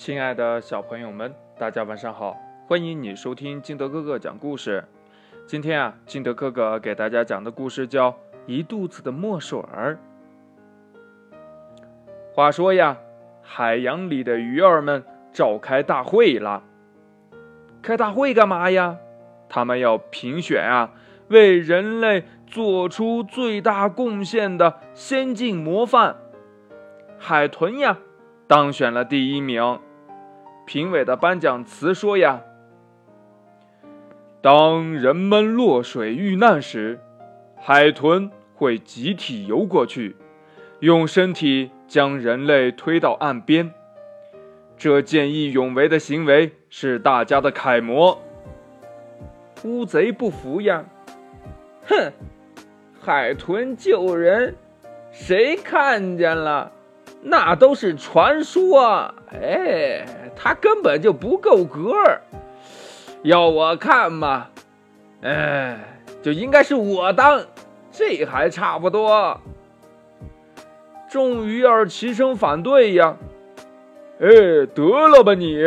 亲爱的小朋友们，大家晚上好！欢迎你收听金德哥哥讲故事。今天啊，金德哥哥给大家讲的故事叫《一肚子的墨水儿》。话说呀，海洋里的鱼儿们召开大会了。开大会干嘛呀？他们要评选啊，为人类做出最大贡献的先进模范。海豚呀，当选了第一名。评委的颁奖词说呀：“当人们落水遇难时，海豚会集体游过去，用身体将人类推到岸边。这见义勇为的行为是大家的楷模。”乌贼不服呀，哼！海豚救人，谁看见了？那都是传说，哎，他根本就不够格要我看嘛，哎，就应该是我当，这还差不多。众鱼儿齐声反对呀！哎，得了吧你，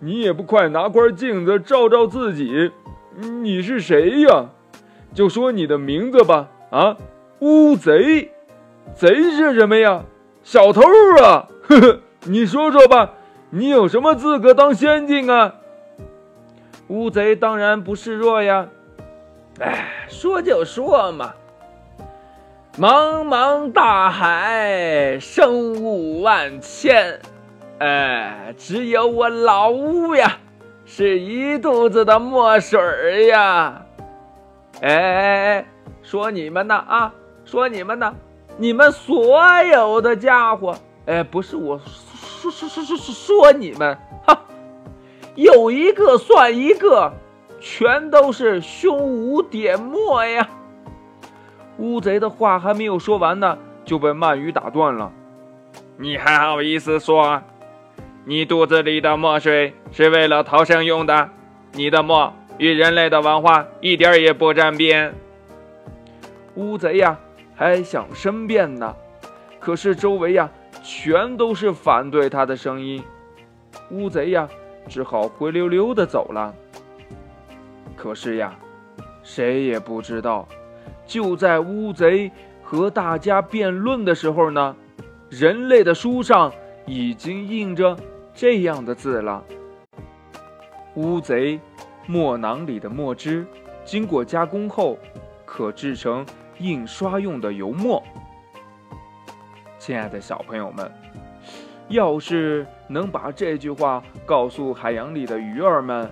你也不快拿块镜子照照自己，你是谁呀？就说你的名字吧，啊，乌贼，贼是什么呀？小偷啊，呵呵，你说说吧，你有什么资格当先进啊？乌贼当然不示弱呀。哎，说就说嘛。茫茫大海，生物万千，哎，只有我老乌呀，是一肚子的墨水呀。哎哎哎，说你们呢啊，说你们呢。你们所有的家伙，哎，不是我说说说说说说你们，哈，有一个算一个，全都是胸无点墨呀！乌贼的话还没有说完呢，就被鳗鱼打断了。你还好意思说？你肚子里的墨水是为了逃生用的，你的墨与人类的文化一点也不沾边。乌贼呀！还想申辩呢，可是周围呀全都是反对他的声音，乌贼呀只好灰溜溜的走了。可是呀，谁也不知道，就在乌贼和大家辩论的时候呢，人类的书上已经印着这样的字了：乌贼墨囊里的墨汁，经过加工后，可制成。印刷用的油墨，亲爱的小朋友们，要是能把这句话告诉海洋里的鱼儿们，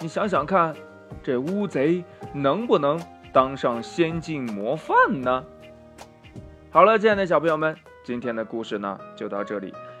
你想想看，这乌贼能不能当上先进模范呢？好了，亲爱的小朋友们，今天的故事呢就到这里。